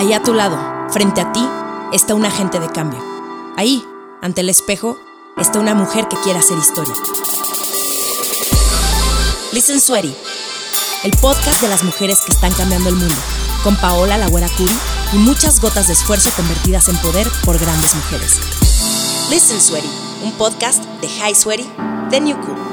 Ahí a tu lado, frente a ti, está un agente de cambio. Ahí, ante el espejo, está una mujer que quiere hacer historia. Listen Sweaty, el podcast de las mujeres que están cambiando el mundo, con Paola la Güera Cool y muchas gotas de esfuerzo convertidas en poder por grandes mujeres. Listen Sweaty, un podcast de High Sweaty, The New Cool.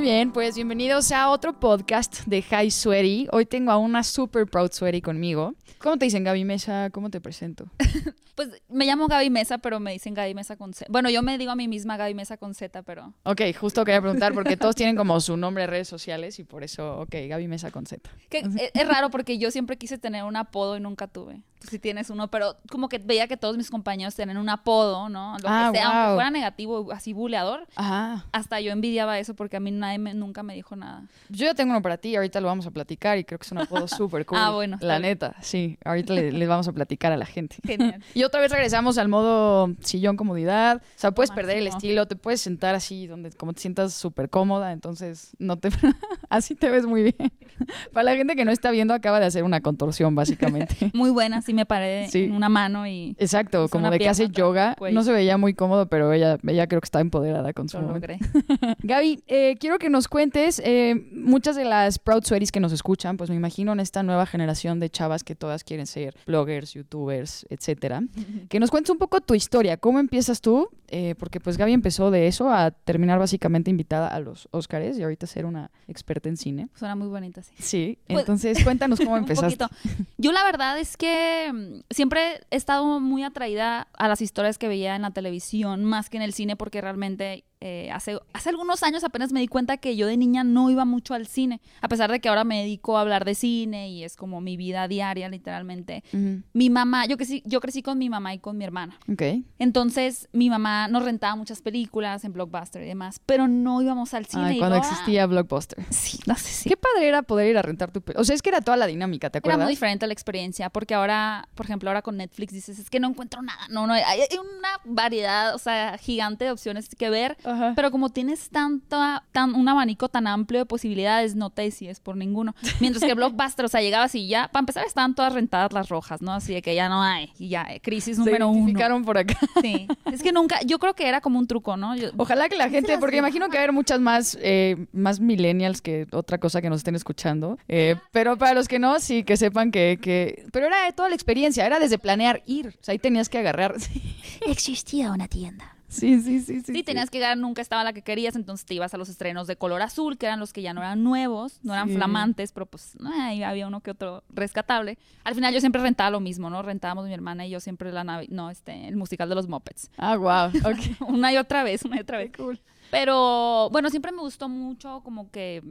Muy bien, pues bienvenidos a otro podcast de High Sweaty. Hoy tengo a una super proud sweaty conmigo. ¿Cómo te dicen Gaby Mesa? ¿Cómo te presento? Pues me llamo Gaby Mesa, pero me dicen Gaby Mesa con Z. Bueno, yo me digo a mí misma Gaby Mesa con Z, pero... Ok, justo quería preguntar porque todos tienen como su nombre en redes sociales y por eso, ok, Gaby Mesa con Z. Que es, es raro porque yo siempre quise tener un apodo y nunca tuve. Sí tienes uno, pero como que veía que todos mis compañeros tenían un apodo, ¿no? Lo Ah, que sea, aunque fuera negativo, así buleador. Ajá. Hasta yo envidiaba eso porque a mí nadie me- nunca me dijo nada. Yo ya tengo uno para ti, ahorita lo vamos a platicar y creo que es un apodo súper cool. Ah, bueno, La neta, sí. Ahorita le- les vamos a platicar a la gente. Genial. Y otra vez regresamos al modo sillón comodidad. O sea, puedes perder el estilo, te puedes sentar así donde como te sientas súper cómoda, entonces no te así te ves muy bien. Para la gente que no está viendo, acaba de hacer una contorsión, básicamente. Muy buena, sí me paré Sí. en una mano y Exacto, como de que hace yoga. No se veía muy cómodo, pero ella, ella creo que está empoderada con su lo logré. Gaby, eh, quiero que nos cuentes, eh, muchas de las Proud Sweaties que nos escuchan, pues me imagino en esta nueva generación de chavas que todas quieren ser bloggers, youtubers, etcétera. Que nos cuentes un poco tu historia, cómo empiezas tú, Eh, porque pues Gaby empezó de eso a terminar básicamente invitada a los Oscars y ahorita ser una experta en cine. Suena muy bonita, sí. Sí, Pues- entonces cuéntanos cómo empezaste. Yo la verdad es que mm, siempre he estado muy atraída a las historias que veía en la televisión más que en el cine porque realmente eh, hace, hace algunos años apenas me di cuenta que yo de niña no iba mucho al cine, a pesar de que ahora me dedico a hablar de cine y es como mi vida diaria literalmente. Mi mamá, yo crecí, yo crecí con mi mamá y con mi hermana. Entonces mi mamá nos rentaba muchas películas en Blockbuster y demás, pero no íbamos al cine. Ay, cuando ah, existía Blockbuster. Sí, no sé si Qué padre era poder ir a rentar tu... pe- O sea, es que era toda la dinámica, ¿te Era acuerdas? muy diferente la experiencia, porque ahora, por ejemplo, ahora con Netflix dices, es que no encuentro nada. No, no, hay, hay una variedad, o sea, gigante de opciones que ver, Ajá. pero como tienes tanta, tan, un abanico tan amplio de posibilidades, no te decides por ninguno. Mientras que Blockbuster, o sea, llegabas y ya, para empezar, estaban todas rentadas las rojas, ¿no? Así de que ya no hay, y ya, eh, crisis Se número uno. identificaron por acá. Sí, es que nunca, yo creo que era como un truco, ¿no? Yo- Ojalá que la se gente, porque imagino que va a haber muchas más, eh, más millennials que otra cosa que nos estén escuchando. Eh, pero para los que no, sí, que sepan que, que... Pero era de toda la experiencia, era desde planear ir. O sea, ahí tenías que agarrar. Existía una tienda. Sí, sí, sí, sí. Sí, tenías que llegar, nunca estaba la que querías, entonces te ibas a los estrenos de color azul, que eran los que ya no eran nuevos, no eran Sí. flamantes, pero pues ahí había uno que otro rescatable. Al final yo siempre rentaba lo mismo, ¿no? Rentábamos mi hermana y yo siempre la navi- no, este, el musical de los Muppets. Ah, wow. Ok. una y otra vez, una y otra vez. cool. Pero bueno, siempre me gustó mucho como que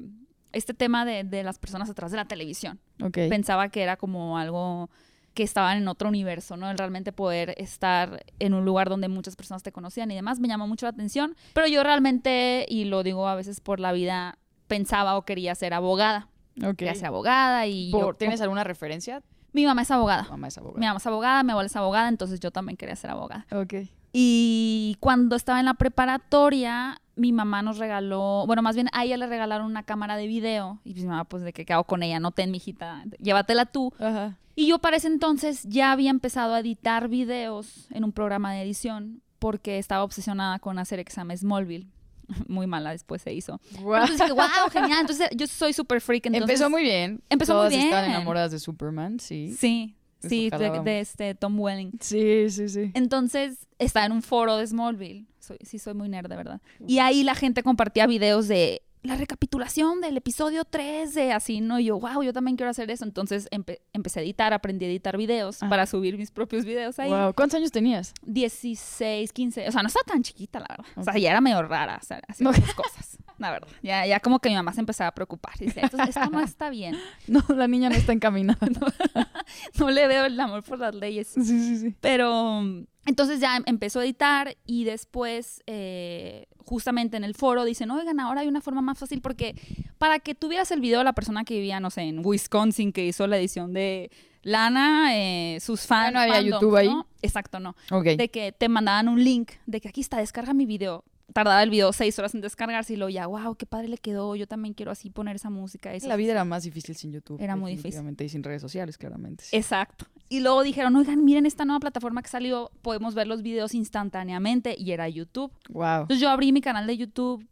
este tema de, de las personas atrás de la televisión Ok. pensaba que era como algo que estaban en otro universo, ¿no? El realmente poder estar en un lugar donde muchas personas te conocían y demás me llamó mucho la atención, pero yo realmente, y lo digo a veces por la vida, pensaba o quería ser abogada. Ok. Quería ser abogada y Por- yo- ¿Tienes alguna referencia? mi mamá es abogada. Mamá es Mi abogada. mamá es abogada, mi abuela es abogada, entonces yo también quería ser abogada. Ok. Y cuando estaba en la preparatoria, mi mamá nos regaló, bueno, más bien a ella le regalaron una cámara de video. Y mi mamá, pues, ¿de qué qué hago con ella? No ten, mijita, llévatela tú. Ajá. Y yo para ese entonces ya había empezado a editar videos en un programa de edición porque estaba obsesionada con hacer examen Smallville. Muy mala después se hizo. Entonces dije, wow, genial. Entonces yo soy súper freak. Entonces, Empezó muy bien. Empezó muy Todas están bien. enamoradas de Superman, sí. Sí, Eso sí, de este Tom Welling. Sí, sí, sí. Entonces estaba en un foro de Smallville. Soy, sí, soy muy nerd, de verdad. Y ahí la gente compartía videos de la recapitulación del episodio 3 de así, ¿no? Y yo, wow, yo también quiero hacer eso. Entonces empe- empecé a editar, aprendí a editar videos Ah. para subir mis propios videos ahí. Wow. ¿Cuántos años tenías? 16, 15. O sea, no estaba tan chiquita, la verdad. O sea, ya era medio rara, muchas cosas, la verdad. Ya, ya como que mi mamá se empezaba a preocupar. Dice, esto, esto no está bien. No, la niña no está encaminada. No le veo el amor por las leyes. Sí, sí, sí. Pero entonces ya em- empezó a editar y después, eh, justamente en el foro, dicen, oigan, ahora hay una forma más fácil porque para que tuvieras el video de la persona que vivía, no sé, en Wisconsin, que hizo la edición de Lana, eh, sus fans. no había YouTube ahí. ¿no? Exacto, no. Ok. De que te mandaban un link de que aquí está, descarga mi video. Tardaba el video seis horas en descargarse y luego ya, wow, qué padre le quedó, yo también quiero así poner esa música. Eso, La vida era más difícil sin YouTube. Era muy difícil. Y sin redes sociales, claramente. sí. Exacto. Y luego dijeron, oigan, miren esta nueva plataforma que salió, podemos ver los videos instantáneamente y era YouTube. Wow. Entonces yo abrí mi canal de YouTube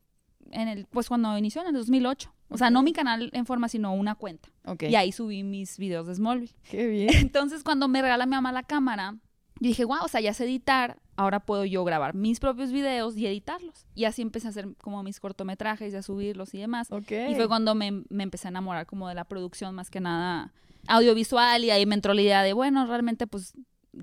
en el, pues cuando inició en el 2008. O sea, no mi canal en forma, sino una cuenta. Ok. Y ahí subí mis videos de Smallville. Qué bien. Entonces, cuando me regala mi mamá la cámara, yo dije, wow, o sea, ya sé editar, ahora puedo yo grabar mis propios videos y editarlos. Y así empecé a hacer como mis cortometrajes y a subirlos y demás. Y fue cuando me, me empecé a enamorar como de la producción más que nada audiovisual y ahí me entró la idea de, bueno, realmente pues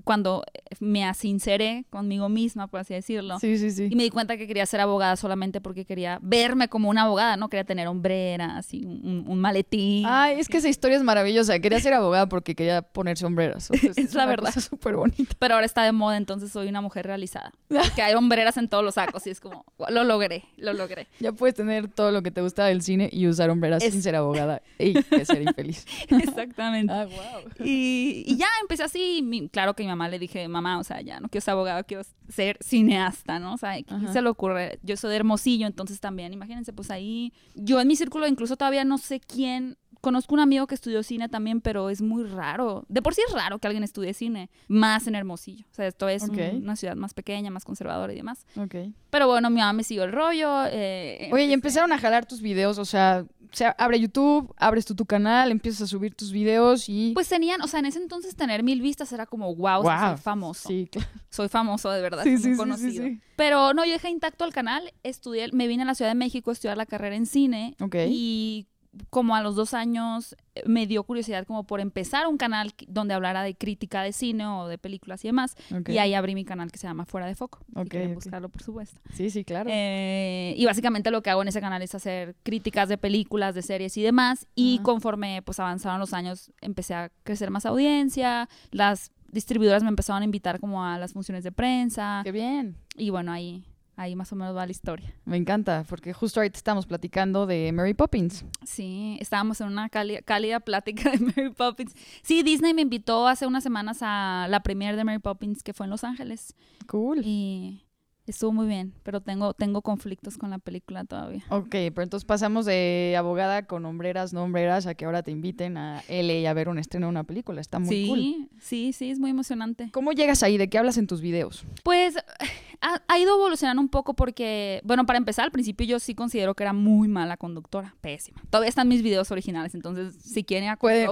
cuando me asinceré conmigo misma, por así decirlo, Sí, sí, sí. y me di cuenta que quería ser abogada solamente porque quería verme como una abogada, no quería tener hombreras y un, un maletín. Ay, es que esa historia es maravillosa. Quería ser abogada porque quería poner sombreras. O sea, Es la verdad. súper bonita. Pero ahora está de moda, entonces soy una mujer realizada. Porque hay hombreras en todos los sacos y es como, lo logré, lo logré. Ya puedes tener todo lo que te gusta del cine y usar hombreras Es- sin ser abogada y ser infeliz. Exactamente. Ah, wow. Y, y ya empecé así. claro que mi mamá le dije, mamá, o sea, ya no quiero ser abogado, quiero ser cineasta, ¿no? O sea, ¿quién se le ocurre? Yo soy de Hermosillo, entonces también, imagínense, pues ahí, yo en mi círculo incluso todavía no sé quién. Conozco un amigo que estudió cine también, pero es muy raro. De por sí es raro que alguien estudie cine, más en Hermosillo. O sea, esto es un- una ciudad más pequeña, más conservadora y demás. Ok. Pero bueno, mi mamá me siguió el rollo. eh, Oye, y empezaron a jalar tus videos, o sea, se abre YouTube, abres tú tu canal, empiezas a subir tus videos y... Pues tenían, o sea, en ese entonces tener mil vistas era como, wow, o soy famoso. Sí, claro. Soy famoso, de verdad. Sí, soy sí, sí, sí, conocido. sí. Pero no, yo dejé intacto el canal, estudié, me vine a la Ciudad de México a estudiar la carrera en cine Ok. y como a los dos años eh, me dio curiosidad como por empezar un canal donde hablara de crítica de cine o de películas y demás. Y ahí abrí mi canal que se llama Fuera de Foco. Ok, si quieren ok. buscarlo, por supuesto. Sí, sí, claro. Eh, y básicamente lo que hago en ese canal es hacer críticas de películas, de series y demás. Y conforme pues avanzaron los años, empecé a crecer más audiencia. Las distribuidoras me empezaron a invitar como a las funciones de prensa. Qué bien. Y bueno, ahí, ahí más o menos va la historia. Me encanta, porque justo ahorita estamos platicando de Mary Poppins. Sí, estábamos en una cálida, cálida plática de Mary Poppins. Sí, Disney me invitó hace unas semanas a la premiere de Mary Poppins que fue en Los Ángeles. Cool. Y estuvo muy bien, pero tengo, tengo conflictos con la película todavía. Ok, pero entonces pasamos de abogada con hombreras, no hombreras, a que ahora te inviten a LA a ver un estreno de una película. Está muy sí, cool. sí, sí, es muy emocionante. ¿Cómo llegas ahí? ¿De qué hablas en tus videos? Pues ha, ha ido evolucionando un poco porque, bueno, para empezar, al principio yo sí considero que era muy mala conductora, pésima. Todavía están mis videos originales, entonces si quieren ir a Pueden,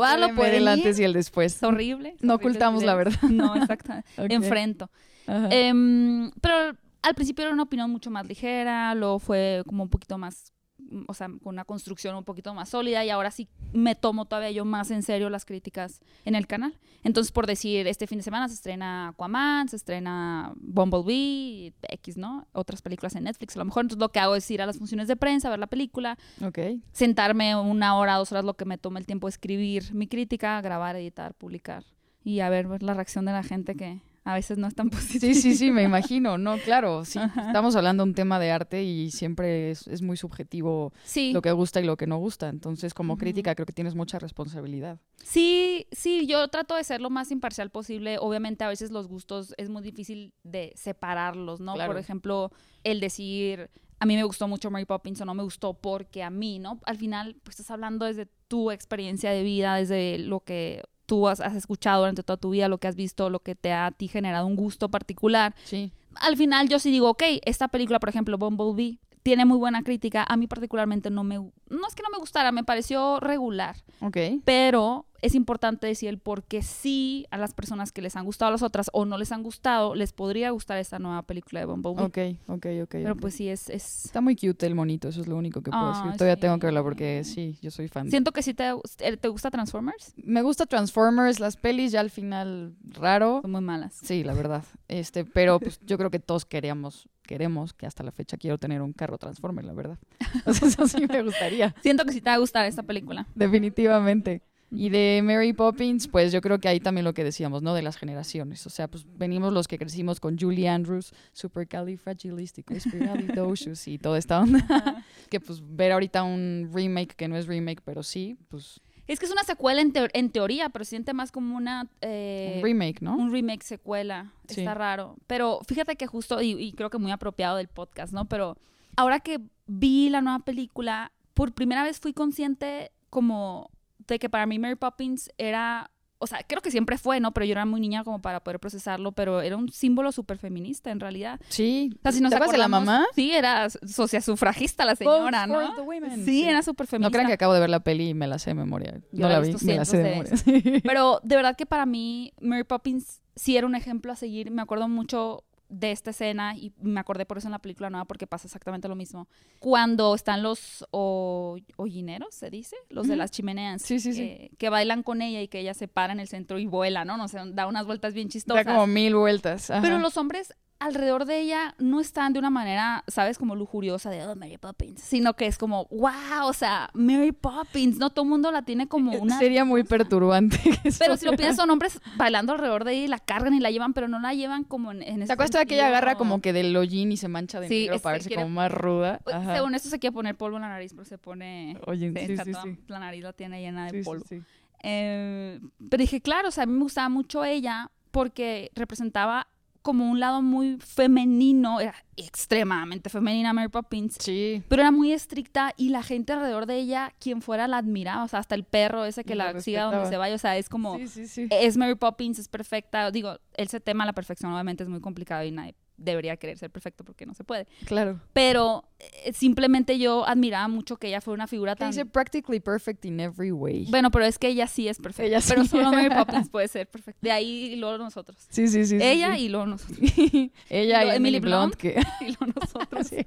el ir. antes y el después. Es horrible. No ocultamos la verdad. No, exacto. Ok. Enfrento. Em, pero al principio era una opinión mucho más ligera, luego fue como un poquito más, mm, o sea, con una construcción un poquito más sólida y ahora sí me tomo todavía yo más en serio las críticas en el canal. Entonces, por decir, este fin de semana se estrena Aquaman, se estrena Bumblebee, X, ¿no? Otras películas en Netflix. A lo mejor entonces lo que hago es ir a las funciones de prensa, ver la película, ok. sentarme una hora, dos horas, lo que me toma el tiempo de escribir mi crítica, grabar, editar, publicar y a ver, ver la reacción de la gente que a veces no es tan positiva. Sí, sí, sí, me imagino. No, claro, sí. Estamos hablando de un tema de arte y siempre es, es muy subjetivo Sí, lo que gusta y lo que no gusta. Entonces, como crítica, creo que tienes mucha responsabilidad. sí, sí, yo trato de ser lo más imparcial posible. Obviamente a veces los gustos es muy difícil de separarlos, ¿no? Claro. Por ejemplo, el decir, a mí me gustó mucho Mary Poppins o no me gustó porque a mí, ¿no? Al final, pues estás hablando desde tu experiencia de vida, desde lo que tú has, has escuchado durante toda tu vida, lo que has visto, lo que te ha a ti generado un gusto particular. Sí. al final yo sí digo, ok, esta película, por ejemplo, Bumblebee, tiene muy buena crítica. A mí particularmente no me... No es que no me gustara, me pareció regular. Ok. Pero es importante decir el por qué sí a las personas que les han gustado las otras o no les han gustado, les podría gustar esta nueva película de Bumblebee. Ok, ok, ok. Pero pues sí, es... es... Está muy cute el monito, eso es lo único que puedo Ah, decir. Todavía sí. tengo que verla porque sí, yo soy fan. Siento que sí te, te gusta Transformers. Me gusta Transformers, las pelis ya al final raro. Son muy malas. Sí, la verdad. Este, pero pues yo creo que todos queríamos, queremos, que hasta la fecha quiero tener un carro Transformer, la verdad. Sea, eso sí me gustaría, Siento que sí te va a gustar esta película. definitivamente. Y de Mary Poppins, pues yo creo que ahí también lo que decíamos, ¿no? De las generaciones. O sea, pues venimos los que crecimos con Julie Andrews, Supercalifragilisticexpialidocious y toda esta onda. que pues ver ahorita un remake que no es remake, pero sí, pues Es que es una secuela en, teo- en teoría, pero siente más como una... eh, Un remake, ¿no? un remake secuela. Sí. Está raro. Pero fíjate que justo, y, y creo que muy apropiado del podcast, ¿no? Pero ahora que vi la nueva película, por primera vez fui consciente como de que para mí Mary Poppins era... O sea, creo que siempre fue, ¿no? Pero yo era muy niña como para poder procesarlo, pero era un símbolo súper feminista en realidad. Sí. O sea, si nos ¿Te acuerdas de la mamá? Sí, era sociasufragista la señora, ¿no? for the women. Sí, era súper No feminista. crean que acabo de ver la peli y me la sé de memoria. Yo no la vi, me la sé de memoria. sí. Pero de verdad que para mí Mary Poppins sí era un ejemplo a seguir. Me acuerdo mucho de esta escena y me acordé por eso en la película nueva porque pasa exactamente lo mismo. Cuando están los hoyineros, se dice, los de las chimeneas, Sí, sí, sí. eh, que bailan con ella y que ella se para en el centro y vuela, ¿no? No sé, da unas vueltas bien Da chistosas. como mil vueltas. ajá. Pero los hombres alrededor de ella no están de una manera, ¿sabes? Como lujuriosa de, oh, Mary Poppins, sino que es como, wow, o sea, Mary Poppins, ¿no? Todo el mundo la tiene como una... Sería muy perturbante. que Pero si lo piensas, son hombres bailando alrededor de ella y la cargan y la llevan, pero no la llevan como en, en ese ¿Te acuerdas todavía que ella agarra como que del hollín y se mancha de Sí, negro para verse quiere- como más ruda? Ajá. Según esto se quiere poner polvo en la nariz, pero se pone... Oye, sí, sí, toda- sí. La nariz la tiene llena de polvo. sí. Eh, pero dije, claro, o sea, a mí me gustaba mucho ella porque representaba como un lado muy femenino, era extremadamente femenina Mary Poppins, Sí. pero era muy estricta y la gente alrededor de ella, quien fuera, la admiraba, o sea, hasta el perro ese que La la, siga donde se vaya, o sea, es como, Sí, sí, sí. es Mary Poppins, es perfecta, digo, ese tema, la perfección, obviamente es muy complicado y nadie debería querer ser perfecto porque no se puede, Claro. pero eh, simplemente yo admiraba mucho que ella fuera una figura tan... dice practically perfect in every way. Bueno, pero es que ella sí es perfecta. Ella Pero sí. solo Mary Poppins puede ser perfecta. De ahí y luego nosotros. Sí, sí, sí. ella sí. y luego nosotros. Ella y y Emily Emily Blunt, Blunt. que... Y luego nosotros. Sí.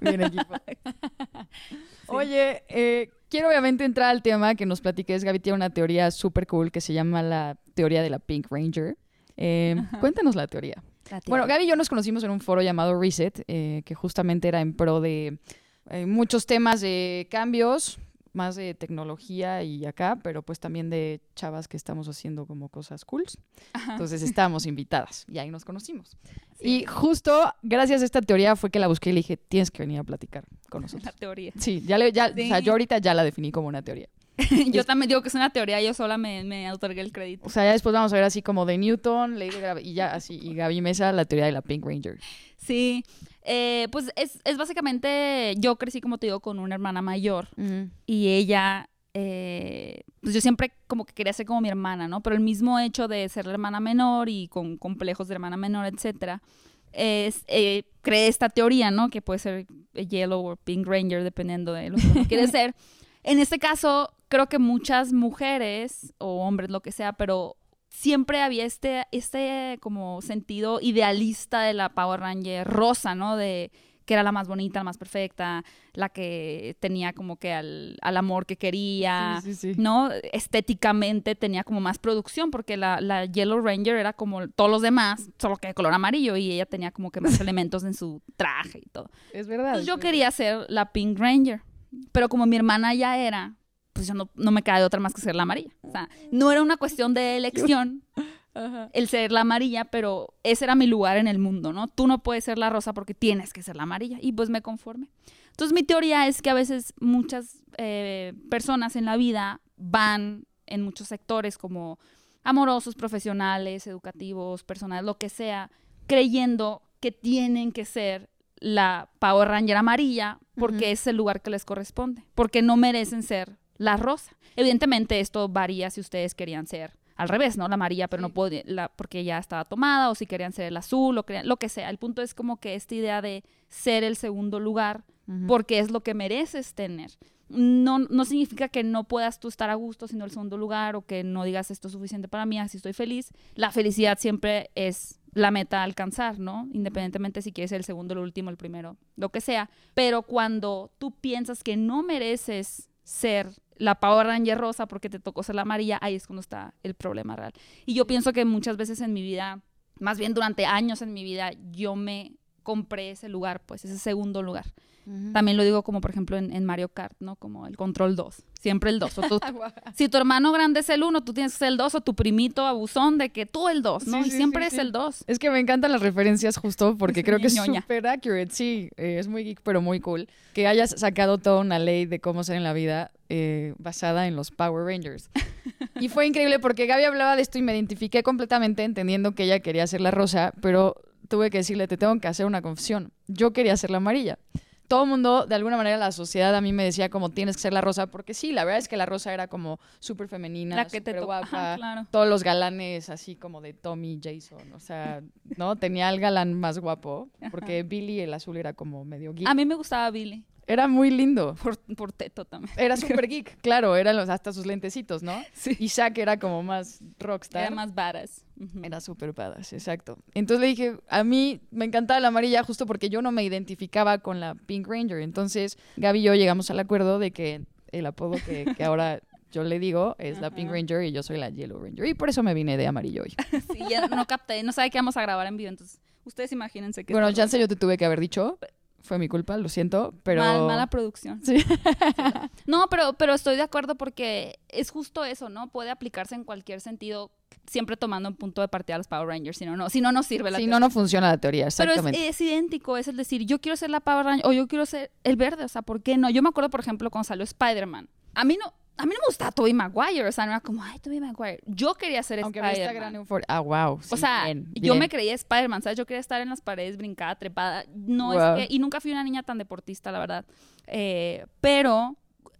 Bien equipo. Oye, eh, quiero obviamente entrar al tema que nos platiques. Gaby tiene una teoría súper cool que se llama la teoría de la Pink Ranger. Eh, cuéntanos la teoría. Bueno, Gaby y yo nos conocimos en un foro llamado Reset, eh, que justamente era en pro de eh, muchos temas de cambios, más de tecnología y acá, pero pues también de chavas que estamos haciendo como cosas cools. Entonces estábamos invitadas y ahí nos conocimos. Y justo gracias a esta teoría fue que la busqué y le dije, tienes que venir a platicar con la nosotros. teoría. Sí, ya le, ya, o sea, yo ahorita ya la definí como una teoría. yo también digo que es una teoría, yo sola me, me otorgué el crédito. O sea, ya después vamos a ver así como de Newton, Lady y ya así, y Gaby Mesa, la teoría de la Pink Ranger. Sí. Eh, pues es, es básicamente, yo crecí, como te digo, con una hermana mayor y ella, eh, pues yo siempre como que quería ser como mi hermana, ¿no? Pero el mismo hecho de ser la hermana menor y con complejos de hermana menor, etcétera, es, eh, cree esta teoría, ¿no? Que puede ser Yellow o Pink Ranger, dependiendo de lo que uno quiere ser. En este caso, creo que muchas mujeres o hombres, lo que sea, pero siempre había este, este como sentido idealista de la Power Ranger rosa, ¿no? De que era la más bonita, la más perfecta, la que tenía como que al, al amor que quería, Sí, sí, sí. ¿no? Estéticamente tenía como más producción, porque la, la Yellow Ranger era como todos los demás, solo que de color amarillo, y ella tenía como que más elementos en su traje y todo. Es verdad. Entonces yo quería ser la Pink Ranger, pero como mi hermana ya era, pues yo no, no me queda de otra más que ser la amarilla. O sea, no era una cuestión de elección Ajá. el ser la amarilla, pero ese era mi lugar en el mundo, ¿no? Tú no puedes ser la rosa porque tienes que ser la amarilla. Y pues me conforme. Entonces mi teoría es que a veces muchas eh, personas en la vida van en muchos sectores como amorosos, profesionales, educativos, personales, lo que sea, creyendo que tienen que ser la Power Ranger amarilla porque es el lugar que les corresponde, porque no merecen ser la rosa. Evidentemente esto varía si ustedes querían ser al revés, ¿no? La amarilla, pero Sí. no la, porque ya estaba tomada, o si querían ser el azul, o lo que sea. El punto es como que esta idea de ser el segundo lugar, porque es lo que mereces tener. No, no significa que no puedas tú estar a gusto siendo el segundo lugar, o que no digas esto es suficiente para mí, así estoy feliz. La felicidad siempre es la meta a alcanzar, ¿no? Independientemente si quieres el segundo, el último, el primero, lo que sea. Pero cuando tú piensas que no mereces ser la Power Ranger rosa porque te tocó ser la amarilla, ahí es cuando está el problema real. Y yo pienso que muchas veces en mi vida, más bien durante años en mi vida, yo me compré ese lugar, pues ese segundo lugar. También lo digo como, por ejemplo, en, en Mario Kart, ¿no? Como el control 2. Siempre el 2. O tú- si tu hermano grande es el 1, tú tienes que ser el 2, o tu primito abusón de que tú el 2, ¿no? Sí, y sí, siempre sí, es el 2. Es que me encantan las referencias justo porque creo que es súper accurate. Sí, eh, es muy geek, pero muy cool. Que hayas sacado toda una ley de cómo ser en la vida eh, basada en los Power Rangers. Y fue increíble porque Gaby hablaba de esto y me identifiqué completamente entendiendo que ella quería ser la rosa, pero tuve que decirle, te tengo que hacer una confesión. Yo quería ser la amarilla. Todo el mundo, de alguna manera, la sociedad a mí me decía como tienes que ser la rosa, porque sí, la verdad es que la rosa era como súper femenina, La que te guapa, Ajá, claro. todos los galanes así como de Tommy Jason, o sea, ¿no? Tenía el galán más guapo, porque Billy el azul era como medio geek. A mí me gustaba Billy, Era muy lindo. por, por teto también. Era súper geek, claro, eran los, hasta sus lentecitos, ¿no? Sí. Y Zack era como más rockstar. Era más badass. Era súper badass, exacto. Entonces le dije, a mí me encantaba la amarilla justo porque yo no me identificaba con la Pink Ranger. Entonces Gaby y yo llegamos al acuerdo de que el apodo que, que ahora yo le digo es la Pink. Ranger y yo soy la Yellow Ranger. Y por eso me vine de amarillo hoy. Sí, ya no capté, no sabe que vamos a grabar en vivo, entonces ustedes imagínense que Bueno, chance yo te tuve que haber dicho. Fue mi culpa, lo siento, pero... Mal- mala producción. Sí. No, pero, pero estoy de acuerdo porque es justo eso, ¿no? Puede aplicarse en cualquier sentido, siempre tomando en punto de partida a los Power Rangers, si no, no, si no, no sirve la Si teoría. no, no funciona la teoría, Pero es, exactamente. es idéntico, es el decir, yo quiero ser la Power Ranger o yo quiero ser el verde, o sea, ¿por qué no? Yo me acuerdo, por ejemplo, cuando salió Spider-Man. A mí no, a mí no me gustaba Tobey Maguire, o sea, no era como, ay, Tobey Maguire. Yo quería ser Spider-Man. Ah, wow. O sea, yo me creía Spider-Man, ¿sabes? Yo quería estar en las paredes, brincada, trepada. No Wow. es que, y nunca fui una niña tan deportista, la verdad. Eh, pero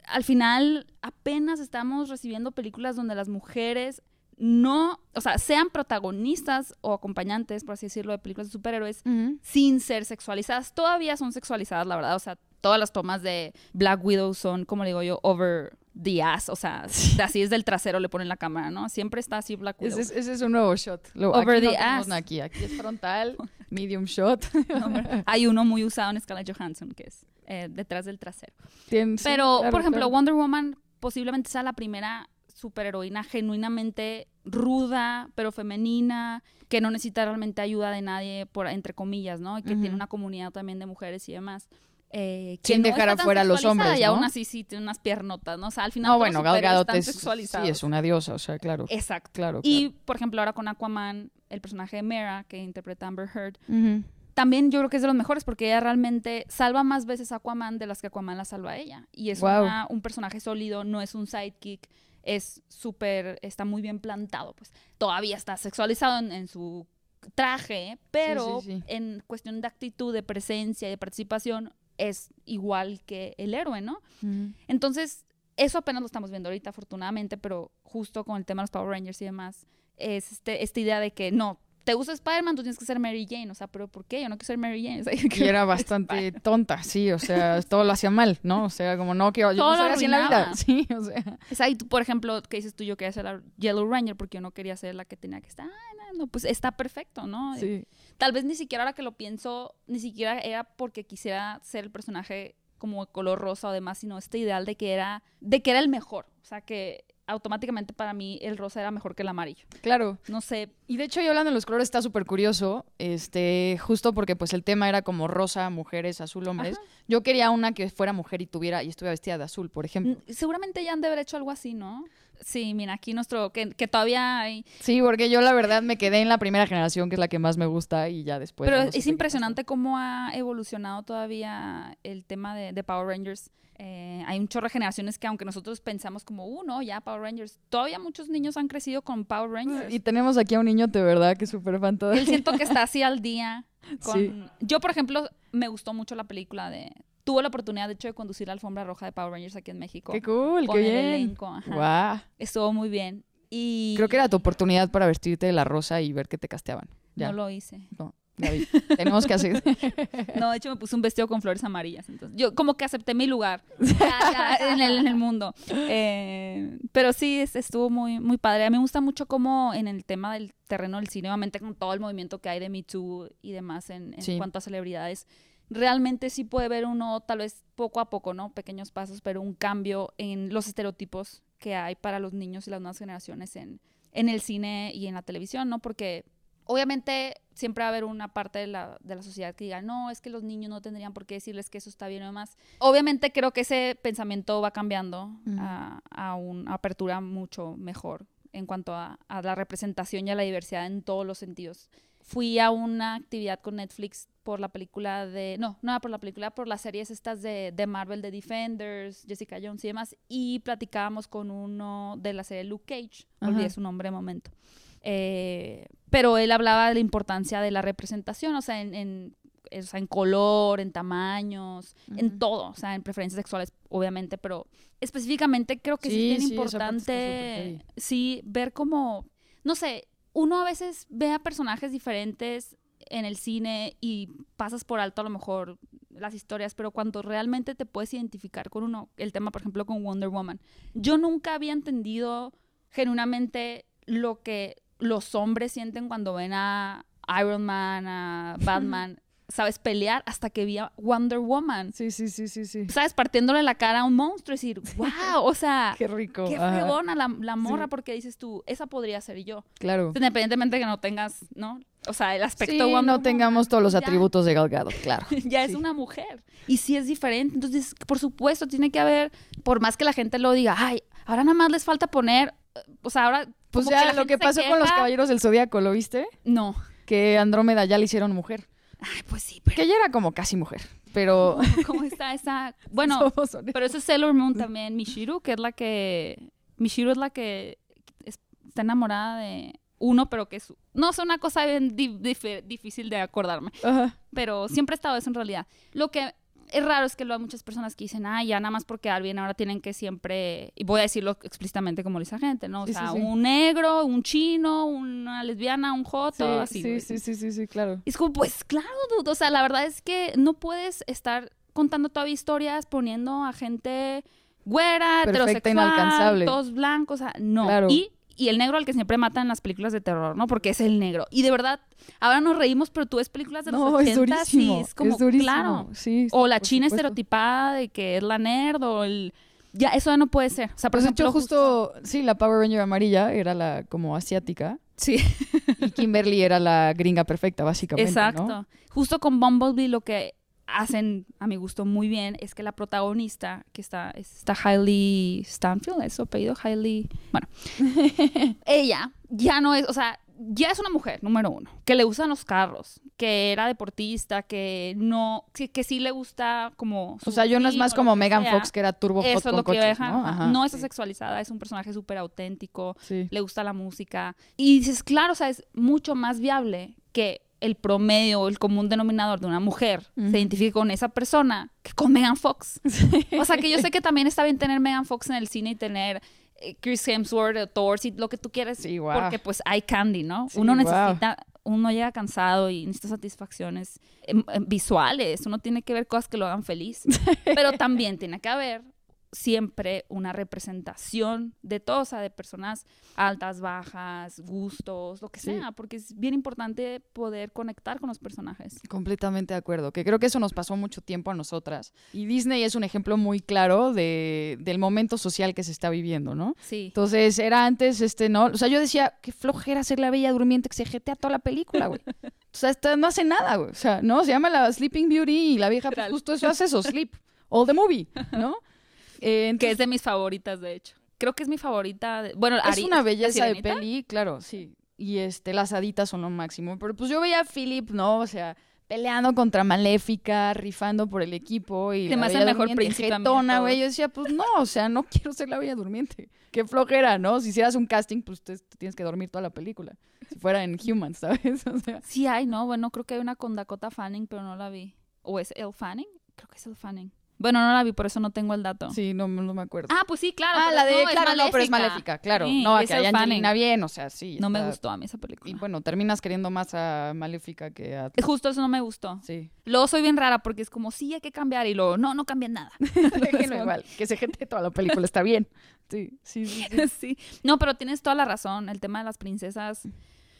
al final apenas estamos recibiendo películas donde las mujeres no, o sea, sean protagonistas o acompañantes, por así decirlo, de películas de superhéroes sin ser sexualizadas. Todavía son sexualizadas, la verdad. O sea, todas las tomas de Black Widow son, como le digo yo, over the ass. O sea, así es del trasero le ponen la cámara, ¿no? Siempre está así Black Widow. Ese, es- ese es un nuevo shot. Lo, Over aquí no the tenemos ass. aquí. Aquí es frontal, medium shot. Hay uno muy usado en Scarlett Johansson, que es eh, detrás del trasero. Pero, claro, por ejemplo, claro. Wonder Woman posiblemente sea la primera superheroína genuinamente ruda, pero femenina, que no necesita realmente ayuda de nadie, por entre comillas, ¿no? Y que Ujú. tiene una comunidad también de mujeres y demás. Eh, Sin no dejar está tan afuera a los hombres, Y aún así sí tiene unas piernotas, ¿no? O sea, al final No, bueno, Gal Gadot es, sí, es una diosa, o sea, claro. Exacto. Claro, Y, por ejemplo, ahora con Aquaman, el personaje de Mera, que interpreta Amber Heard, también yo creo que es de los mejores porque ella realmente salva más veces a Aquaman de las que Aquaman la salva a ella. Y es una- un personaje sólido, no es un sidekick, es súper, está muy bien plantado. Pues todavía está sexualizado en, en su traje, pero sí, sí. en cuestión de actitud, de presencia y de participación es igual que el héroe, ¿no? Entonces, eso apenas lo estamos viendo ahorita, afortunadamente, pero justo con el tema de los Power Rangers y demás, es este, esta idea de que no, te gusta Spider-Man, tú tienes que ser Mary Jane. O sea, ¿pero por qué? Yo no quiero ser Mary Jane. O sea, Y era bastante tonta, sí, o sea, todo lo hacía mal, ¿no? O sea, como no quiero, yo Todo no soy así en la vida, sí, o sea. Ahí, tú, por ejemplo, que dices tú, yo quería ser la Yellow Ranger porque yo no quería ser la que tenía que estar. Ah, no, no, pues está perfecto, ¿no? Sí. Tal vez ni siquiera ahora que lo pienso, ni siquiera era porque quisiera ser el personaje como de color rosa o demás, sino este ideal de que era, de que era el mejor. O sea, que automáticamente para mí el rosa era mejor que el amarillo. Claro. No sé, Y de hecho, yo hablando de los colores está súper curioso, este, justo porque pues el tema era como rosa, mujeres, azul, hombres. Yo quería una que fuera mujer y tuviera, y estuviera vestida de azul, por ejemplo. seguramente ya han de haber hecho algo así, ¿no? Sí, mira, aquí nuestro, que, que todavía hay, Sí, porque yo la verdad me quedé en la primera generación, que es la que más me gusta, y ya después. Pero no es impresionante cómo ha evolucionado todavía el tema de, de Power Rangers. Eh, hay un chorro de generaciones que aunque nosotros pensamos como, uh, no, ya Power Rangers, todavía muchos niños han crecido con Power pasó. Rangers. Y tenemos aquí a un niño de verdad que es súper fan todavía. Él siento que está así al día. Con... Sí. Yo, por ejemplo, me gustó mucho la película de... Tuve la oportunidad, de hecho, de conducir la alfombra roja de Power Rangers aquí en México. Qué cool, con qué el bien. elenco, ajá. Guau. Estuvo muy bien. Y Creo que era tu oportunidad para vestirte de la rosa y ver que te casteaban. Ya. no lo hice. No, Gaby, tenemos que hacer. No, de hecho me puse un vestido con flores amarillas. Entonces, yo como que acepté mi lugar ya, ya, en, el, en el mundo. Eh, pero sí, es- estuvo muy, muy padre. A mí me gusta mucho cómo en el tema del terreno del cine, obviamente con todo el movimiento que hay de Me Too y demás en, en Sí. cuanto a celebridades, realmente sí puede ver uno, tal vez poco a poco, ¿no? Pequeños pasos, pero un cambio en los estereotipos que hay para los niños y las nuevas generaciones en, en el cine y en la televisión, ¿no? Porque obviamente siempre va a haber una parte de la, de la sociedad que diga, no, es que los niños no tendrían por qué decirles que eso está bien o demás. Obviamente creo que ese pensamiento va cambiando a, a una apertura mucho mejor en cuanto a, a la representación y a la diversidad en todos los sentidos. Fui a una actividad con Netflix por la película de, no, no por la película, por las series estas de, de Marvel, de Defenders, Jessica Jones y demás, y platicábamos con uno de la serie Luke Cage, Ajá. olvidé su nombre de momento. Eh, pero él hablaba de la importancia de la representación, o sea, en, en, o sea, en color, en tamaños, en todo, o sea, en preferencias sexuales, obviamente, pero específicamente creo que sí, Sí, es bien sí, importante, sí, ver como, no sé, uno a veces ve a personajes diferentes en el cine y pasas por alto a lo mejor las historias, pero cuando realmente te puedes identificar con uno, el tema, por ejemplo, con Wonder Woman, yo nunca había entendido genuinamente lo que los hombres sienten cuando ven a Iron Man, a Batman, sabes, pelear hasta que vi a Wonder Woman. Sí, sí, sí, sí, sí. Sabes, partiéndole la cara a un monstruo y decir, wow, o sea, Qué rico. qué fregona la, la morra, Sí. porque dices tú, esa podría ser yo. Claro. Independientemente de que no tengas, ¿no? O sea, el aspecto Sí, Wonder no tengamos todos los ya. atributos de Gal Gadot, claro. Ya es Sí. una mujer. Y sí es diferente. Entonces, por supuesto, tiene que haber, por más que la gente lo diga, ay, ahora nada más les falta poner, o sea, ahora. Pues ya la lo que pasó con los caballeros del Zodíaco, ¿lo viste? No. Que Andrómeda ya le hicieron mujer. Ay, pues sí, pero. Que ella era como casi mujer. Pero. ¿Cómo está esa? Bueno, pero eso es Sailor Moon también. Michiru, que es la que. Michiru es la que es- está enamorada de uno, pero que es. No, es una cosa bien di- dif- difícil de acordarme. Ajá. pero siempre ha estado eso en realidad. Lo que es raro es que lo hay muchas personas que dicen, ah, ya nada más porque alguien ahora tienen que siempre, y voy a decirlo explícitamente como dice la gente, ¿no? O Sí, sí, sea, sí. un negro, un chino, una lesbiana, un joto, así. Sí, sí, sí, sí, sí, claro. Y es como, pues claro, dude, o sea, la verdad es que no puedes estar contando todavía historias poniendo a gente güera, Perfecta, heterosexual, inalcanzable. todos blancos, o sea, no. Claro. Y, y el negro al que siempre matan en las películas de terror, ¿no? Porque es el negro. Y de verdad, ahora nos reímos, pero tú ves películas de los No, es 80 durísimo. y es como, durísimo. claro. Sí, O la china supuesto. estereotipada de que es la nerd o el... Ya, eso ya no puede ser. O sea, por Pues ejemplo, hecho, justo, sí, la Power Ranger amarilla era la como asiática Sí, y Kimberly era la gringa perfecta, básicamente. exacto. ¿no? Justo con Bumblebee lo que hacen, a mi gusto, muy bien es que la protagonista, que está, está Hailey Stanfield, es su apellido, Hailey... Bueno, ella ya no es, o sea, ya es una mujer, número uno, que le gustan los carros, que era deportista, que no, que, que sí le gusta como... O sea, yo no es más como Megan. Fox, que era turbo hot Eso es con lo que coches, deja. ¿no? Ajá, No está sí. sexualizada, es un personaje súper auténtico, Sí. le gusta la música. Y dices, claro, o sea, es mucho más viable que el promedio o el común denominador de una mujer se identifique con esa persona que con Megan Fox. O sea, que yo sé que también está bien tener Megan Fox en el cine y tener eh, Chris Hemsworth, o Thor, si lo que tú Sí, guau. porque pues hay candy, ¿no? Sí, uno necesita, uno llega cansado y necesita satisfacciones em, em, visuales, uno tiene que ver cosas que lo hagan feliz, pero también tiene que haber siempre una representación de todo, o sea, de personas altas, bajas, gustos, lo que Sí. sea, porque es bien importante poder conectar con los personajes. Completamente de acuerdo, que creo que eso nos pasó mucho tiempo a nosotras. Y Disney es un ejemplo muy claro de, del momento social que se está viviendo, ¿no? Sí. Entonces era antes, este, ¿no? O sea, yo decía, qué flojera ser la bella durmiente que se jetea toda la película, güey. O sea, esta no hace nada, güey. O sea, ¿no? Se llama la Sleeping Beauty y la vieja, pues justo eso hace eso, sleep. All the movie, ¿no? Eh, que es de mis favoritas, de hecho. Creo que es mi favorita. de- bueno, es Ari- una ¿la belleza de peli, claro, sí. Y este, las haditas son lo máximo. Pero pues yo veía a Philip, ¿no? O sea, peleando contra Maléfica, rifando por el equipo y Se la Bella el mejor Durmiente, güey. Yo decía, pues no, o sea, no quiero ser la bella durmiente. Qué flojera, ¿no? Si hicieras un casting, pues te, te tienes que dormir toda la película. Si fuera en Humans, ¿sabes? O sea, Sí hay, ¿no? Bueno, creo que hay una con Dakota Fanning, pero no la vi. ¿O es Elle Fanning? Creo que es Elle Fanning. Bueno, no la vi, por eso no tengo el dato. sí, no, no me acuerdo. Ah, pues sí, claro. Ah, la de, no, claro, no, pero es maléfica, claro. Sí, no, es que hay Angelina bien, o sea, sí. No me gustó a mí esa película. Y bueno, terminas queriendo más a Maléfica que a... Justo eso no me gustó. Sí. Luego soy bien rara porque es como, sí, hay que cambiar. Y luego, no, no cambien nada. Déjenlo igual, que se gente toda la película, está bien. Sí, sí, sí. sí. sí. No, pero tienes toda la razón. El tema de las princesas.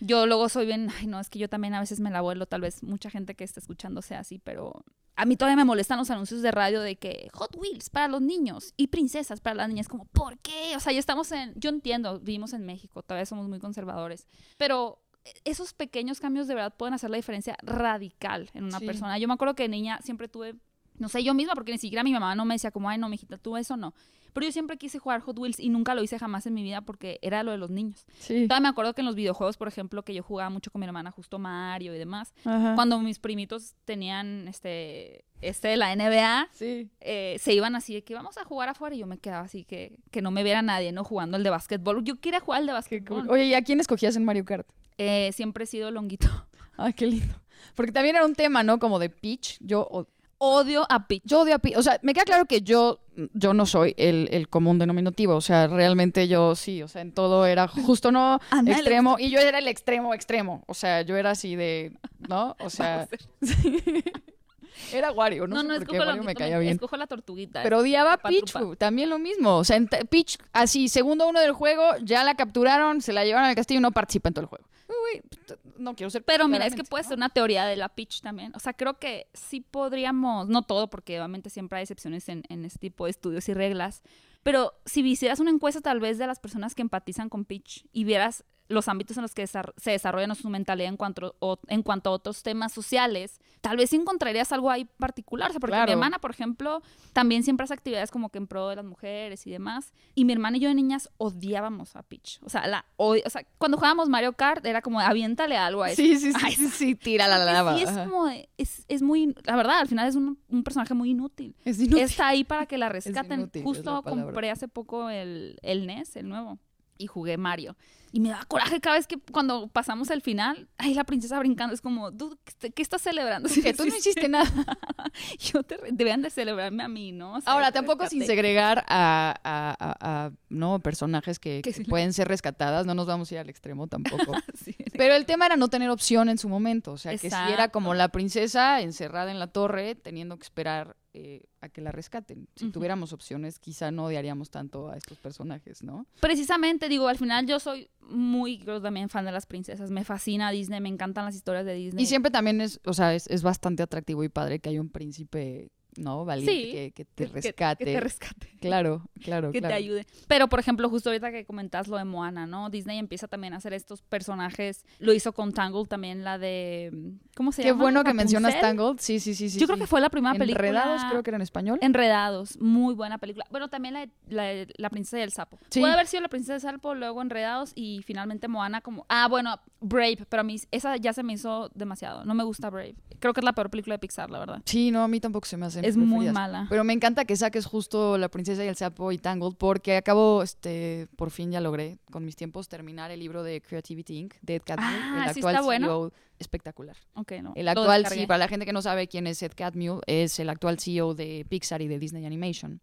Yo luego soy bien, ay no, es que yo también a veces me la vuelo, tal vez mucha gente que está escuchando sea así, pero a mí todavía me molestan los anuncios de radio de que Hot Wheels para los niños y princesas para las niñas, como, ¿por qué? O sea, ya estamos en, yo entiendo, vivimos en México, todavía somos muy conservadores, pero esos pequeños cambios de verdad pueden hacer la diferencia radical en una Sí. persona. Yo me acuerdo que de niña siempre tuve, no sé, yo misma, porque ni siquiera mi mamá no me decía como, ay, no, mijita, tú eso no. Pero yo siempre quise jugar Hot Wheels y nunca lo hice jamás en mi vida porque era lo de los niños. Sí. Todavía me acuerdo que en los videojuegos, por ejemplo, que yo jugaba mucho con mi hermana, justo Mario y demás, Ajá. cuando mis primitos tenían este, este de la NBA, Sí. eh, se iban así de que vamos a jugar afuera y yo me quedaba así que, que no me viera nadie, ¿no? Jugando el de básquetbol. Yo quería jugar el de básquetbol. cool. Oye, ¿y a quién escogías en Mario Kart? Eh, siempre he sido longuito. Ay, qué lindo. Porque también era un tema, ¿no? Como de Peach. Yo, Odio a Peach. yo odio a Peach. O sea, me queda claro que yo, yo no soy el, el común denominativo. O sea, realmente yo sí. O sea, en todo era justo no extremo. Y yo era el extremo extremo. O sea, yo era así de, ¿no? O sea, era Wario. No, No, sé no, por qué Wario me caía bien. escojo la tortuguita. Pero odiaba a trupa. también lo mismo. O sea, en Peach, así, segundo uno del juego, ya la capturaron, se la llevaron al castillo y no participa en todo el juego. Uy, no quiero ser Pero mira, es que puede ser una teoría de la Peach también. O sea, creo que sí podríamos, no todo, porque obviamente siempre hay excepciones en, en este tipo de estudios y reglas. Pero si hicieras una encuesta tal vez de las personas que empatizan con Peach y vieras los ámbitos en los que se desarrolla su mentalidad en cuanto, o- en cuanto a otros temas sociales, tal vez encontrarías algo ahí particular. O sea, porque Claro. mi hermana, por ejemplo, también siempre hace actividades como que en pro de las mujeres y demás. Y mi hermana y yo de niñas odiábamos a Peach. O sea, la o sea cuando jugábamos Mario Kart era como aviéntale algo a eso. Sí, sí, sí, Ay, sí, sí, tira la lava. Sí, es como, es, es muy, la verdad, al final es un, un personaje muy inútil. Es inútil. Está ahí para que la rescaten. inútil, Justo la compré hace poco el, el NES, el nuevo, y jugué Mario. Y me da coraje cada vez que cuando pasamos el final, ay, la princesa brincando, es como, "Dude, ¿qué, qué estás celebrando? Que tú no hiciste nada. Yo te, debían de celebrarme a mí, ¿no? O sea, Ahora, tampoco sin segregar a, a- a- a, no personajes que, sí pueden ser rescatadas, no nos vamos a ir al extremo tampoco. Sí. Pero el tema era no tener opción en su momento, o sea, que si era como la princesa encerrada en la torre, teniendo que esperar eh, a que la rescaten. Si tuviéramos opciones, quizá no odiaríamos tanto a estos personajes, ¿no? Precisamente, digo, al final yo soy muy, creo también fan de las princesas. Me fascina Disney, me encantan las historias de Disney. Y siempre también es, o sea, es, es bastante atractivo y padre que haya un príncipe, ¿no? Valiente, Sí, que, que te que- rescate. Que, te rescate. Claro, claro, que claro. te ayude. Pero, por ejemplo, justo ahorita que comentas lo de Moana, ¿no? Disney empieza también a hacer estos personajes. Lo hizo con Tangle también, la de... ¿Cómo se Qué llama? bueno que mencionas. Tangled. Sí, sí, sí, sí. Yo creo que fue la primera película... Enredados, creo que era en español. Enredados, muy buena película. Bueno, también la, de- la, de la princesa y el sapo. Sí. Puede haber sido la princesa y el sapo, luego Enredados y finalmente Moana como... Ah, bueno, Brave, pero a mí esa ya se me hizo demasiado. No me gusta Brave. Creo que es la peor película de Pixar, la verdad. Sí, no, a mí tampoco se me hace. Es muy mala. Pero me encanta que saques justo La princesa y el sapo y Tangled porque acabo, este, por fin ya logré con mis tiempos terminar el libro de Creativity Inc. de Ed Catmull, Ah, el ¿sí actual está bueno? CEO espectacular. Ok, no. El actual, sí, para la gente que no sabe quién es Ed Catmull, es el actual CEO de Pixar y de Disney Animation.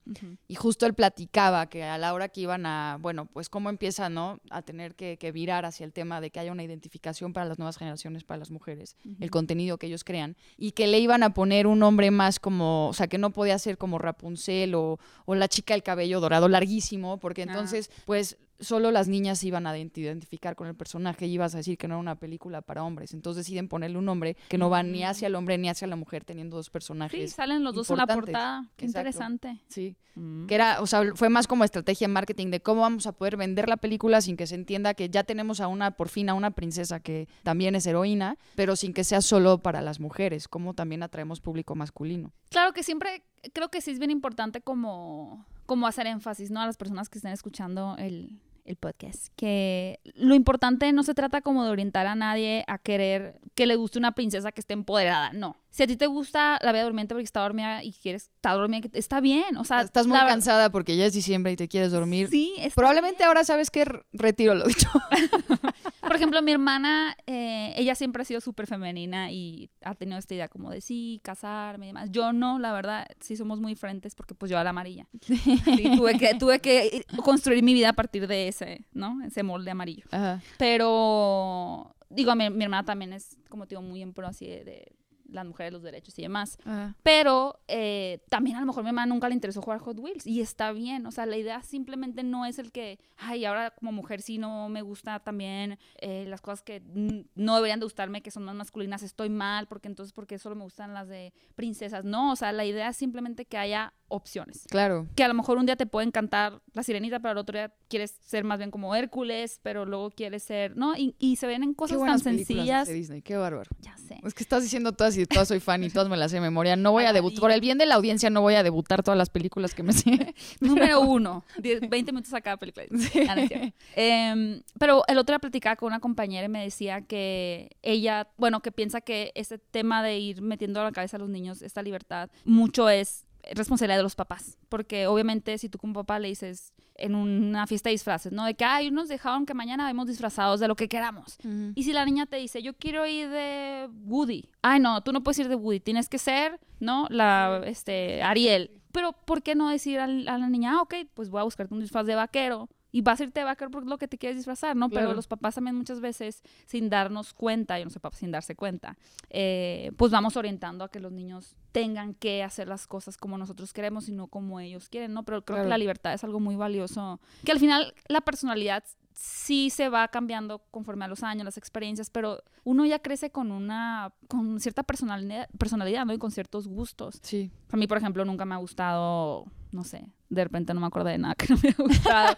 Y justo él platicaba que a la hora que iban a, bueno, pues cómo empieza, ¿no? A tener que, que virar hacia el tema de que haya una identificación para las nuevas generaciones, para las mujeres, el contenido que ellos crean, y que le iban a poner un nombre más como, o sea, que no podía ser como Rapunzel o, o la chica del cabello dorado larguísimo, porque Ah. entonces, pues solo las niñas iban a ident- identificar con el personaje y ibas a decir que no era una película para hombres. Entonces deciden ponerle un nombre que no va ni hacia el hombre ni hacia la mujer, teniendo dos Sí, personajes. salen los dos en la portada. Qué Exacto. interesante. Sí. Mm. Que era, o sea, fue más como estrategia en marketing de cómo vamos a poder vender la película sin que se entienda que ya tenemos a una, por fin, a una princesa que también es heroína, pero sin que sea solo para las mujeres, como también atraemos público masculino. Claro que siempre creo que sí es bien importante como, como hacer énfasis, ¿no? A las personas que estén escuchando el, el podcast. Que lo importante no se trata como de orientar a nadie a querer que le guste una princesa que esté empoderada. No. Si a ti te gusta la Bella Durmiente porque está dormida y quieres estar dormida, está bien. O sea, Estás muy la- cansada porque ya es diciembre y te quieres dormir. Sí, Probablemente ahora sabes que retiro lo dicho. Por ejemplo, mi hermana, eh, ella siempre ha sido súper femenina y ha tenido esta idea como de sí, casarme y demás. Yo no, la verdad, sí somos muy diferentes porque pues yo a la amarilla. Sí, tuve, que, tuve que construir mi vida a partir de ese, ¿no? Ese molde amarillo. Ajá. Pero, digo, mi, mi hermana también es, como te digo, muy en pro así de, de las mujeres, los derechos y demás. Ajá. Pero eh, también a lo mejor a mi mamá nunca le interesó jugar Hot Wheels y está bien. O sea, la idea simplemente no es el que, ay, ahora como mujer sí no me gusta también eh, las cosas que no deberían de gustarme, que son más masculinas, estoy mal, porque entonces, porque solo me gustan las de princesas. No, o sea, la idea es simplemente que haya opciones. Claro. Que a lo mejor un día te puede encantar la sirenita, pero al otro día quieres ser más bien como Hércules, pero luego quieres ser, ¿no? Y, y se ven en Qué cosas tan películas sencillas. de Disney, qué bárbaro. Ya sé. Es que estás diciendo todas y todas soy fan y todas me las sé de memoria. No voy a debutar, por el bien de la audiencia, no voy a debutar todas las películas que me sé. Número uno. 10, 20 minutos a cada película. Ah, no es cierto. Em, pero el otro día platicaba con una compañera y me decía que ella, bueno, que piensa que ese tema de ir metiendo a la cabeza a los niños esta libertad, mucho es responsabilidad de los papás. Porque obviamente si tú como papá le dices en una fiesta de disfraces, ¿no? De que, ay, nos dejaron que mañana vemos disfrazados de lo que queramos. Y si la niña te dice, yo quiero ir de Woody. Ay, no, tú no puedes ir de Woody. Tienes que ser, ¿no? La, este, Ariel. Pero, ¿por qué no decir a, la niña, ah, ok, pues voy a buscarte un disfraz de vaquero? Y vas a irte de vaquero por lo que te quieres disfrazar, ¿no? Claro. Pero los papás también muchas veces, sin darnos cuenta, yo no sé, papás, sin darse cuenta, eh, pues vamos orientando a que los niños tengan que hacer las cosas como nosotros queremos y no como ellos quieren, ¿no? Pero creo Claro. que la libertad es algo muy valioso. Que al final la personalidad sí se va cambiando conforme a los años, las experiencias, pero uno ya crece con una, con cierta personalidad, personalidad, ¿no? Y con ciertos gustos. Sí. A mí, por ejemplo, nunca me ha gustado, no sé, de repente no me acuerdo de nada que no me ha gustado.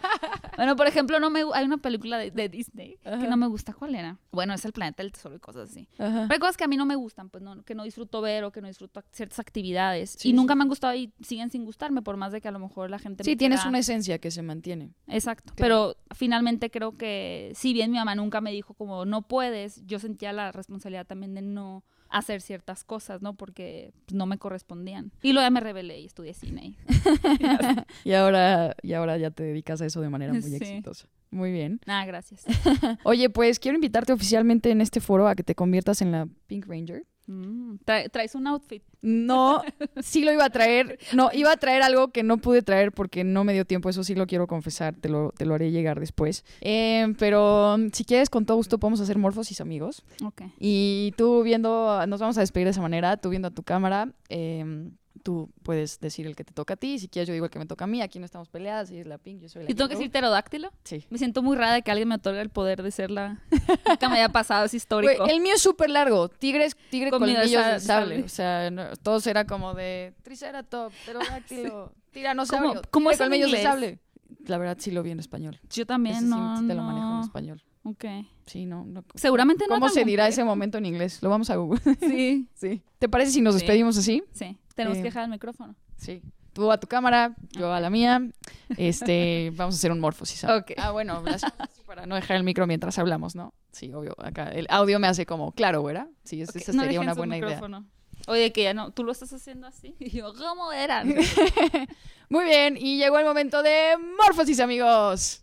bueno, por ejemplo, no me, hay una película de, de Disney que no me gusta. ¿Cuál era? Bueno, es El Planeta del Tesoro y cosas así. Ajá. Pero hay cosas que a mí no me gustan, pues no, que no disfruto ver o que no disfruto ciertas actividades. Sí, y nunca me han gustado y siguen sin gustarme, por más de que a lo mejor la gente me Sí, tienes quiera- una esencia que se mantiene. Exacto. Claro. Pero finalmente creo que, si bien mi mamá nunca me dijo como no puedes, yo sentía la responsabilidad también de no hacer ciertas cosas, ¿no? Porque pues, no me correspondían. Y luego ya me rebelé y estudié cine. Y ahora, y ahora ya te dedicas a eso de manera muy Sí. exitosa. Muy bien. Nada, gracias. Oye, pues quiero invitarte oficialmente en este foro a que te conviertas en la Pink Ranger. Mm, tra- traes un outfit. No, sí lo iba a traer. No, iba a traer algo que no pude traer porque no me dio tiempo. Eso sí lo quiero confesar. Te lo, te lo haré llegar después. Eh, pero um, si quieres, con todo gusto podemos hacer morfosis amigos. Ok. Y tú viendo, nos vamos a despedir de esa manera, tú viendo a tu cámara, eh, tú puedes decir el que te toca a ti. Si quieres, yo digo el que me toca a mí. Aquí no estamos peleadas. Si es la pink, yo soy la ¿Y tengo que decir pterodáctilo? Sí. Me siento muy rara de que alguien me otorgue el poder de ser la... Nunca me haya pasado, es histórico. El mío es súper largo. Tigres, tigre Con colmillos de sable. O sea, no- todos era como de triceratops, pterodáctilo, tiranosaurio, ¿Cómo- cómo tigre colmillos de sable. La verdad sí lo vi en español. Yo también Ese sí, no, sí te lo manejo en español. Ok. Sí, no, no. Seguramente no ¿Cómo se dirá mujer. ese momento en inglés? Lo vamos a Google. Sí, Sí. ¿Te parece si nos Sí. despedimos así? sí. Tenemos Eh, que dejar el micrófono. Sí. Tú a tu cámara, yo a la mía. Este, vamos a hacer un morfosis. ¿sabes? Ok. Ah, bueno, para no dejar el micro mientras hablamos, ¿no? Sí, obvio. Acá el audio me hace como, claro, ¿verdad? Sí, es- Ok, esa sería una buena idea. Oye, que ya no, tú lo estás haciendo así. Y yo, ¿cómo eran? Muy bien, y llegó el momento de morfosis, amigos.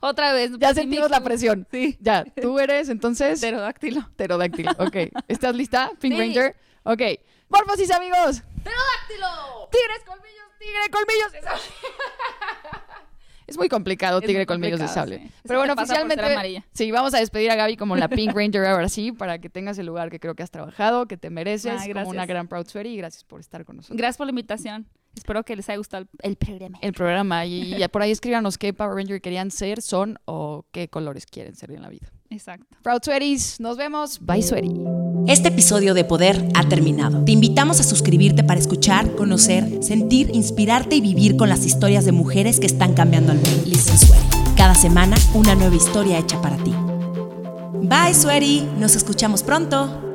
Otra vez. Ya sentimos la presión. Sí. Ya, tú eres entonces Pterodáctilo. pterodáctilo. Ok. ¿Estás lista, Pink Sí. Ranger? Ok. Morfosis, amigos. ¡Pterodáctilo! Tigres, colmillos, tigre, colmillos de sable. Es muy complicado, Es tigre, muy colmillos de sable. sí. Pero bueno, oficialmente. Sí, vamos a despedir a Gaby como la Pink Ranger ahora sí, para que tengas el lugar que creo que has trabajado, que te mereces, como una gran Proud Sweaty, y gracias por estar con nosotros. Gracias por la invitación. Espero que les haya gustado el, el programa. el programa y, y por ahí escríbanos qué Power Ranger querían ser, son o qué colores quieren ser en la vida. Exacto. Proud Sweaties, nos vemos. Bye, Sweaty. Este episodio de Poder ha terminado. Te invitamos a suscribirte para escuchar, conocer, sentir, inspirarte y vivir con las historias de mujeres que están cambiando al mundo. Listen Sweaty. Cada semana una nueva historia hecha para ti. Bye, Sweaty. Nos escuchamos pronto.